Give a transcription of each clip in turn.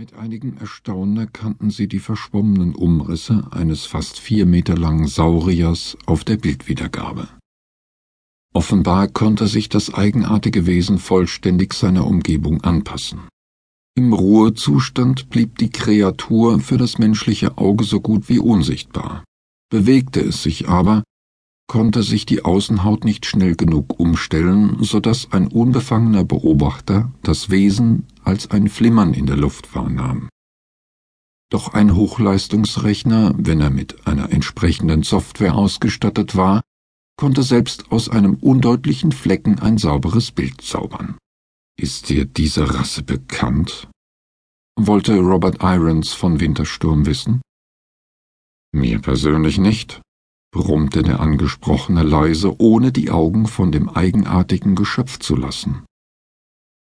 Mit einigem Erstaunen erkannten sie die verschwommenen Umrisse eines fast vier Meter langen Sauriers auf der Bildwiedergabe. Offenbar konnte sich das eigenartige Wesen vollständig seiner Umgebung anpassen. Im Ruhezustand blieb die Kreatur für das menschliche Auge so gut wie unsichtbar. Bewegte es sich aber, konnte sich die Außenhaut nicht schnell genug umstellen, so dass ein unbefangener Beobachter das Wesen als ein Flimmern in der Luft wahrnahm. Doch ein Hochleistungsrechner, wenn er mit einer entsprechenden Software ausgestattet war, konnte selbst aus einem undeutlichen Flecken ein sauberes Bild zaubern. Ist dir diese Rasse bekannt? wollte Robert Irons von Wintersturm wissen. Mir persönlich nicht, brummte der Angesprochene leise, ohne die Augen von dem eigenartigen Geschöpf zu lassen.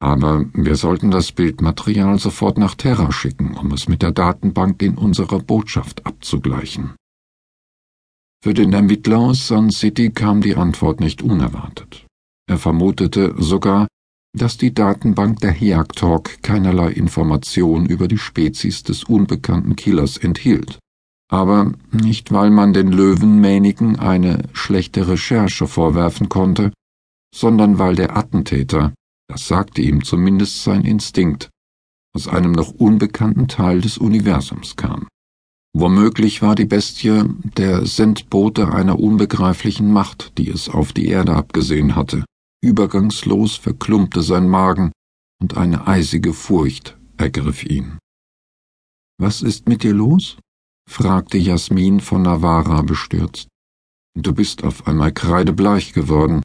Aber wir sollten das Bildmaterial sofort nach Terra schicken, um es mit der Datenbank in unserer Botschaft abzugleichen. Für den Ermittler aus Sun City kam die Antwort nicht unerwartet. Er vermutete sogar, dass die Datenbank der Heag-Talk keinerlei Information über die Spezies des unbekannten Killers enthielt aber nicht weil man den Löwenmähnigen eine schlechte Recherche vorwerfen konnte, sondern weil der Attentäter, das sagte ihm zumindest sein Instinkt, aus einem noch unbekannten Teil des Universums kam. Womöglich war die Bestie der Sendbote einer unbegreiflichen Macht, die es auf die Erde abgesehen hatte. Übergangslos verklumpte sein Magen und eine eisige Furcht ergriff ihn. Was ist mit dir los? fragte Jasmin von Navarra bestürzt. Du bist auf einmal kreidebleich geworden.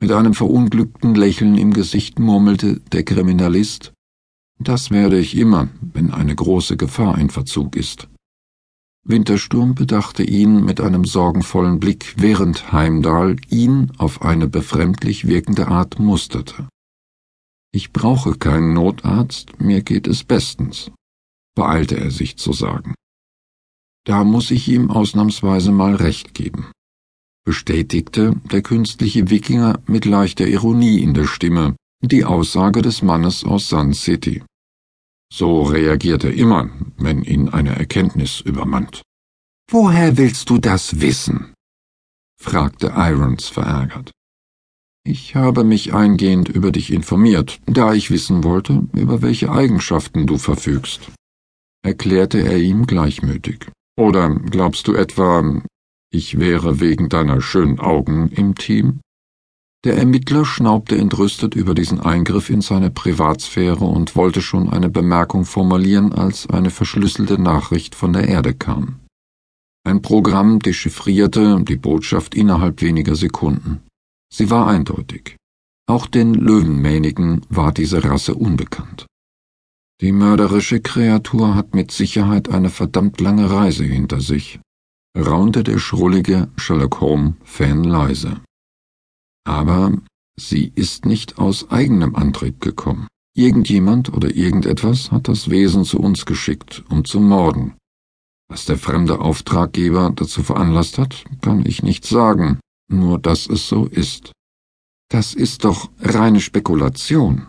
Mit einem verunglückten Lächeln im Gesicht murmelte der Kriminalist. Das werde ich immer, wenn eine große Gefahr in Verzug ist. Wintersturm bedachte ihn mit einem sorgenvollen Blick, während Heimdall ihn auf eine befremdlich wirkende Art musterte. Ich brauche keinen Notarzt, mir geht es bestens, beeilte er sich zu sagen. Da muss ich ihm ausnahmsweise mal recht geben, bestätigte der künstliche Wikinger mit leichter Ironie in der Stimme die Aussage des Mannes aus Sun City. So reagiert er immer, wenn ihn eine Erkenntnis übermannt. Woher willst du das wissen? fragte Irons verärgert. Ich habe mich eingehend über dich informiert, da ich wissen wollte, über welche Eigenschaften du verfügst, erklärte er ihm gleichmütig. Oder glaubst du etwa, ich wäre wegen deiner schönen Augen im Team? Der Ermittler schnaubte entrüstet über diesen Eingriff in seine Privatsphäre und wollte schon eine Bemerkung formulieren, als eine verschlüsselte Nachricht von der Erde kam. Ein Programm dechiffrierte die Botschaft innerhalb weniger Sekunden. Sie war eindeutig. Auch den Löwenmähnigen war diese Rasse unbekannt. Die mörderische Kreatur hat mit Sicherheit eine verdammt lange Reise hinter sich, raunte der schrullige Sherlock Holmes-Fan leise. Aber sie ist nicht aus eigenem Antrieb gekommen. Irgendjemand oder irgendetwas hat das Wesen zu uns geschickt, um zu morden. Was der fremde Auftraggeber dazu veranlasst hat, kann ich nicht sagen, nur dass es so ist. Das ist doch reine Spekulation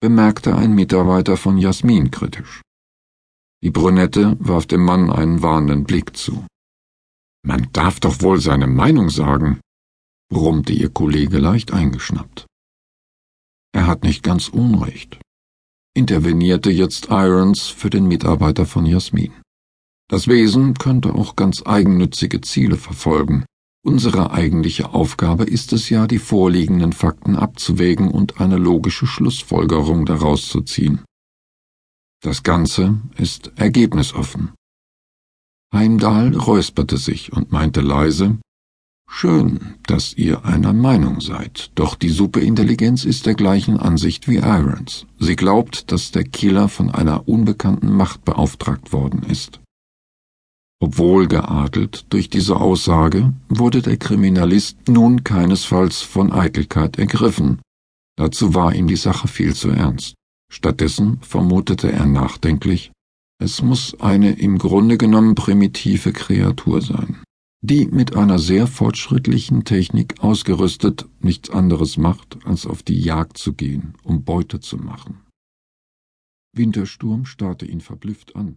bemerkte ein Mitarbeiter von Jasmin kritisch. Die Brünette warf dem Mann einen warnenden Blick zu. Man darf doch wohl seine Meinung sagen, brummte ihr Kollege leicht eingeschnappt. Er hat nicht ganz Unrecht, intervenierte jetzt Irons für den Mitarbeiter von Jasmin. Das Wesen könnte auch ganz eigennützige Ziele verfolgen, Unsere eigentliche Aufgabe ist es ja, die vorliegenden Fakten abzuwägen und eine logische Schlussfolgerung daraus zu ziehen. Das Ganze ist ergebnisoffen. Heimdall räusperte sich und meinte leise, Schön, dass ihr einer Meinung seid, doch die Superintelligenz ist der gleichen Ansicht wie Irons. Sie glaubt, dass der Killer von einer unbekannten Macht beauftragt worden ist. Obwohl geadelt durch diese Aussage, wurde der Kriminalist nun keinesfalls von Eitelkeit ergriffen. Dazu war ihm die Sache viel zu ernst. Stattdessen vermutete er nachdenklich, es muss eine im Grunde genommen primitive Kreatur sein, die mit einer sehr fortschrittlichen Technik ausgerüstet nichts anderes macht, als auf die Jagd zu gehen, um Beute zu machen. Wintersturm starrte ihn verblüfft an.